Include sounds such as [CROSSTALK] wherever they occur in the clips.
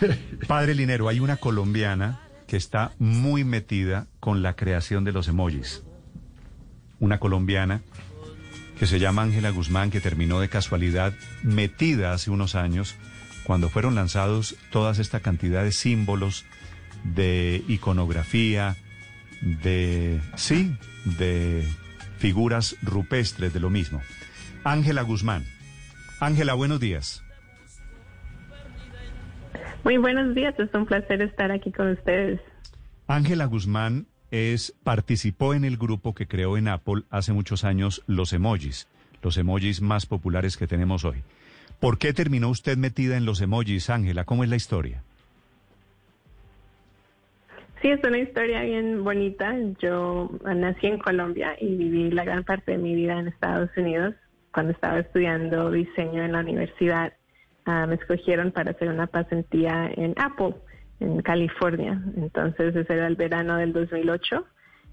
[LAUGHS] Padre Linero, hay una colombiana que está muy metida con la creación de los emojis. Una colombiana que se llama Ángela Guzmán, que terminó de casualidad metida hace unos años cuando fueron lanzados todas esta cantidad de símbolos, de iconografía, de, sí, de figuras rupestres de lo mismo. Ángela Guzmán. Ángela, buenos días. Muy buenos días, es un placer estar aquí con ustedes. Ángela Guzmán es participó en el grupo que creó en Apple hace muchos años los emojis, los emojis más populares que tenemos hoy. ¿Por qué terminó usted metida en los emojis, Ángela? ¿Cómo es la historia? Sí, es una historia bien bonita. Yo nací en Colombia y viví la gran parte de mi vida en Estados Unidos. Cuando estaba estudiando diseño en la universidad, ah, me escogieron para hacer una pasantía en Apple, en California. Entonces, ese era el verano del 2008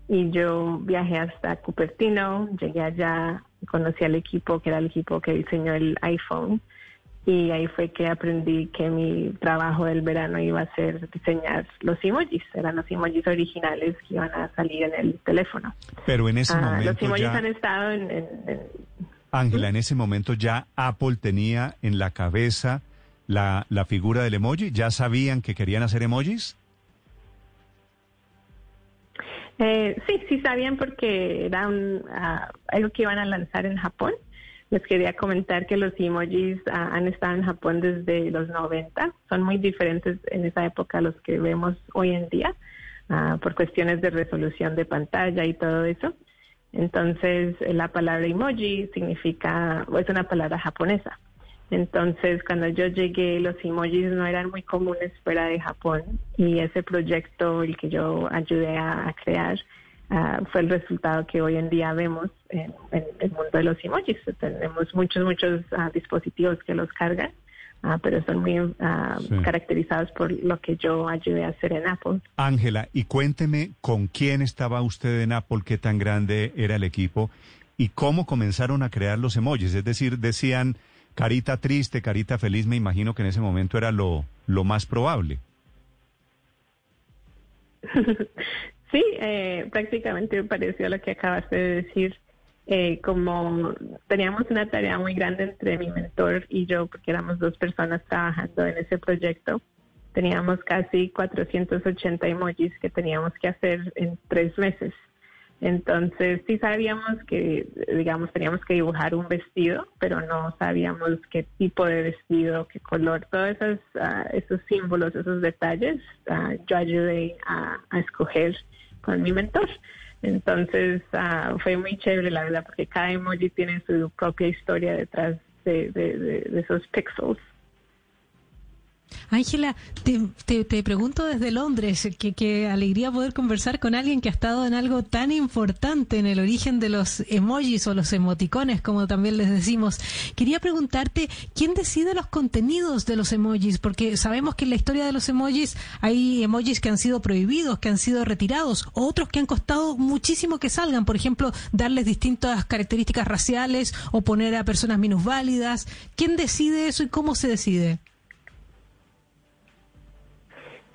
y yo viajé hasta Cupertino, llegué allá, conocí al equipo que era el equipo que diseñó el iPhone y ahí fue que aprendí que mi trabajo del verano iba a ser diseñar los emojis, eran los emojis originales que iban a salir en el teléfono. Pero en ese Ah, momento los emojis ya, han estado en, en- en- Ángela, en ese momento ya Apple tenía en la cabeza la, la figura del emoji, ya sabían que querían hacer emojis. Eh, sí, sí sabían porque era un, ah, algo que iban a lanzar en Japón. Les quería comentar que los emojis ah, han estado en Japón desde los 90. Son muy diferentes en esa época a los que vemos hoy en día ah, por cuestiones de resolución de pantalla y todo eso. Entonces, eh, la palabra emoji significa, es una palabra japonesa. Entonces, cuando yo llegué, los emojis no eran muy comunes fuera de Japón y ese proyecto, el que yo ayudé a, crear, ah, fue el resultado que hoy en día vemos en, en el mundo de los emojis. Tenemos muchos, muchos ah, dispositivos que los cargan, ah, pero son muy ah, Sí. caracterizados por lo que yo ayudé a hacer en Apple. Ángela, y cuénteme con quién estaba usted en Apple, qué tan grande era el equipo y cómo comenzaron a crear los emojis. Es decir, decían carita triste, carita feliz, me imagino que en ese momento era lo, lo más probable. [LAUGHS] Sí, eh, prácticamente me pareció lo que acabaste de decir. Eh, como teníamos una tarea muy grande entre mi mentor y yo, porque éramos dos personas trabajando en ese proyecto, teníamos casi 480 emojis que teníamos que hacer en tres meses. Entonces sí sabíamos que, digamos, teníamos que dibujar un vestido, pero no sabíamos qué tipo de vestido, qué color, todos esos, ah, esos símbolos, esos detalles, ah, yo ayudé a escoger con mi mentor. Entonces ah, fue muy chévere, la verdad, porque cada emoji tiene su propia historia detrás de, de- de- de esos pixels. Ángela, te, te- pregunto desde Londres, que alegría poder conversar con alguien que ha estado en algo tan importante en el origen de los emojis o los emoticones, como también les decimos. Quería preguntarte, ¿quién decide los contenidos de los emojis? Porque sabemos que en la historia de los emojis hay emojis que han sido prohibidos, que han sido retirados, otros que han costado muchísimo que salgan, por ejemplo, darles distintas características raciales o poner a personas minusválidas. ¿Quién decide eso y cómo se decide?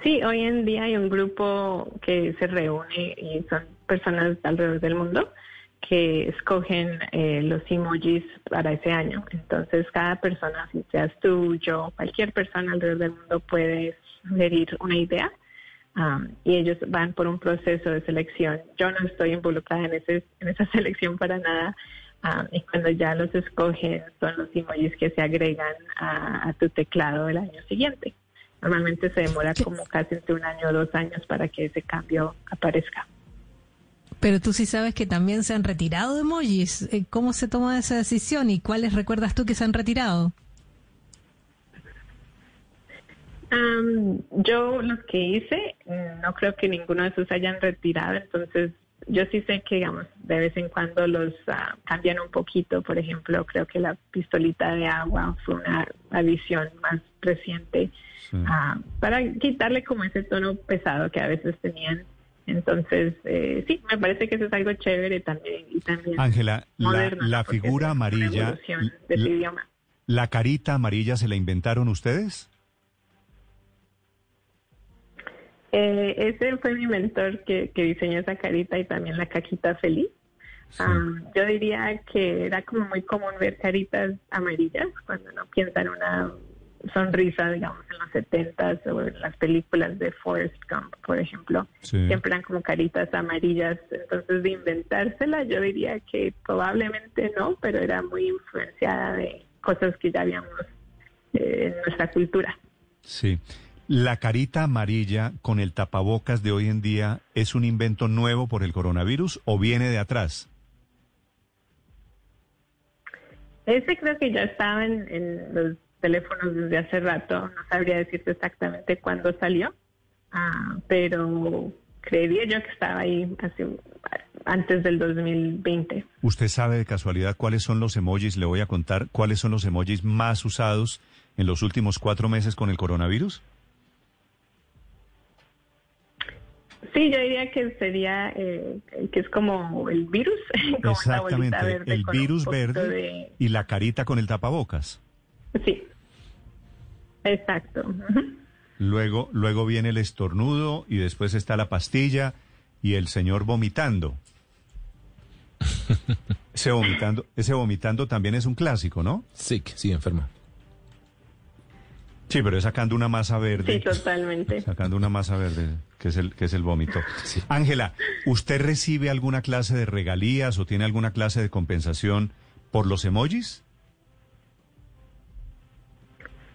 Sí, hoy en día hay un grupo que se reúne y son personas de alrededor del mundo que escogen eh, los emojis para ese año. Entonces, cada persona, si seas tú, yo, cualquier persona alrededor del mundo puede sugerir una idea um, y ellos van por un proceso de selección. Yo no estoy involucrada en, ese, en esa [LAUGHS] selección para nada. um, y cuando ya los escogen, son los emojis que se agregan a tu teclado el año siguiente. Normalmente se demora como casi entre un año o dos años para que ese cambio aparezca. Pero tú sí sabes que también se han retirado emojis. Eh, ¿Cómo se toma esa decisión y cuáles recuerdas tú que se han retirado? Yo los que hice, no creo que ninguno de esos hayan retirado, entonces yo sí sé que, digamos, de vez en cuando los ah, cambian un poquito. Por ejemplo, creo que la pistolita de agua fue una adición más reciente Sí. ah, para quitarle como ese tono pesado que a veces tenían. Entonces, eh, sí, me parece que eso es algo chévere también y también Ángela, la, figura amarilla, del la- idioma. la carita amarilla, ¿se la inventaron ustedes? Eh, ese fue mi mentor que, que diseñó esa carita y también la caquita feliz. Um, yo diría que era como muy común ver caritas amarillas cuando uno piensa en una sonrisa, digamos, en los 70 o en las películas de Forrest Gump, por ejemplo. Siempre eran como caritas amarillas. Entonces, de inventársela, yo diría que probablemente no, pero era muy influenciada de cosas que ya habíamos eh, en nuestra cultura. Sí. ¿La carita amarilla con el tapabocas de hoy en día es un invento nuevo por el coronavirus o viene de atrás? Ese creo que ya estaba en, los teléfonos desde hace rato, no sabría decirte exactamente cuándo salió, ah, pero creería yo que estaba ahí antes del 2020. ¿Usted sabe de casualidad cuáles son los emojis? Le voy a contar cuáles son los emojis más usados en los últimos cuatro meses con el coronavirus. Sí, yo diría que sería eh, que es como el virus. [LAUGHS] Exactamente, el virus verde y la carita con el tapabocas. Sí, exacto. Luego, luego viene el estornudo y después está la pastilla y el señor vomitando. [LAUGHS] ese vomitando, ese vomitando también es un clásico, ¿no? Sí, sí, enfermo. Sí, pero es sacando una masa verde. Sí, totalmente. [LAUGHS] Sacando una masa verde, que es el, que es el vómito. Ángela, ¿usted recibe alguna clase de regalías o tiene alguna clase de compensación por los emojis?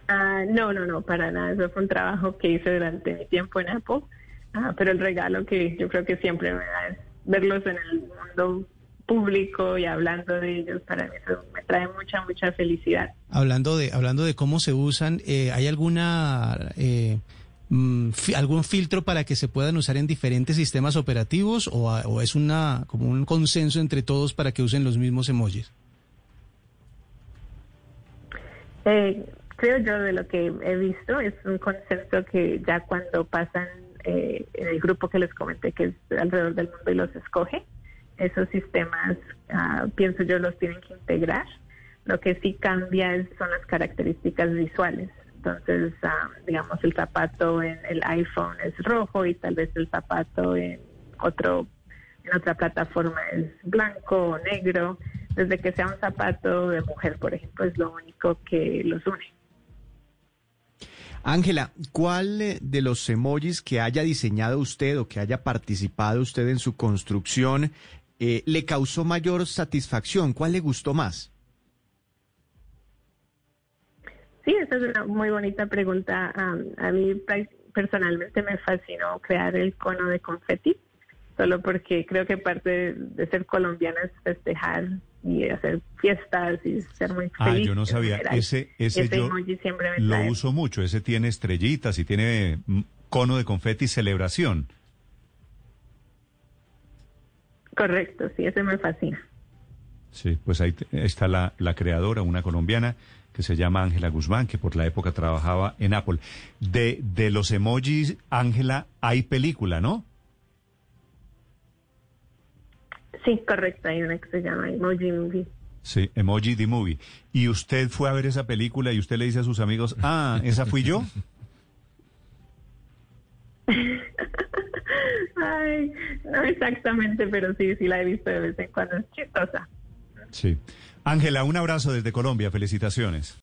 Ah, no, no, no, para nada. Eso fue un trabajo que hice durante mi tiempo en Apple. Ah, pero el regalo que yo creo que siempre me da es verlos en el mundo público y hablando de ellos, para mí eso me trae mucha, mucha felicidad. Hablando de, hablando de cómo se usan, eh, ¿hay alguna... Eh, mm, algún filtro para que se puedan usar en diferentes sistemas operativos o, es una como un consenso entre todos para que usen los mismos emojis? Eh, creo yo de lo que he visto es un consenso que ya cuando pasan en el grupo que les comenté que es alrededor del mundo y los escoge esos sistemas, ah, pienso yo, los tienen que integrar. Lo que sí cambia son las características visuales. Entonces, ah, digamos, el zapato en el iPhone es rojo y tal vez el zapato en otro en otra plataforma es blanco o negro. Desde que sea un zapato de mujer, por ejemplo, es lo único que los une. Ángela, ¿cuál de los emojis que haya diseñado usted o que haya participado usted en su construcción eh, le causó mayor satisfacción? ¿Cuál le gustó más? Sí, esa es una muy bonita pregunta. a mí personalmente me fascinó crear el cono de confeti, solo porque creo que parte de, ser colombiana es festejar y hacer fiestas y ser muy feliz. Ah, yo no sabía. Ese, ese, yo lo uso mucho. Ese tiene estrellitas y tiene mm, cono de confeti celebración. Correcto, sí, ese me fascina. Sí, pues ahí está la, la creadora, una colombiana que se llama Ángela Guzmán, que por la época trabajaba en Apple. De, de los emojis, Ángela, hay película, ¿no? Sí, correcto, hay una que se llama Emoji Movie. Sí, Emoji the Movie. ¿Y usted fue a ver esa película y usted le dice a sus amigos, ah, esa fui yo? [LAUGHS] Ay, no exactamente, pero sí, sí la he visto de vez en cuando. Es chistosa. Sí. Ángela, un abrazo desde Colombia. Felicitaciones.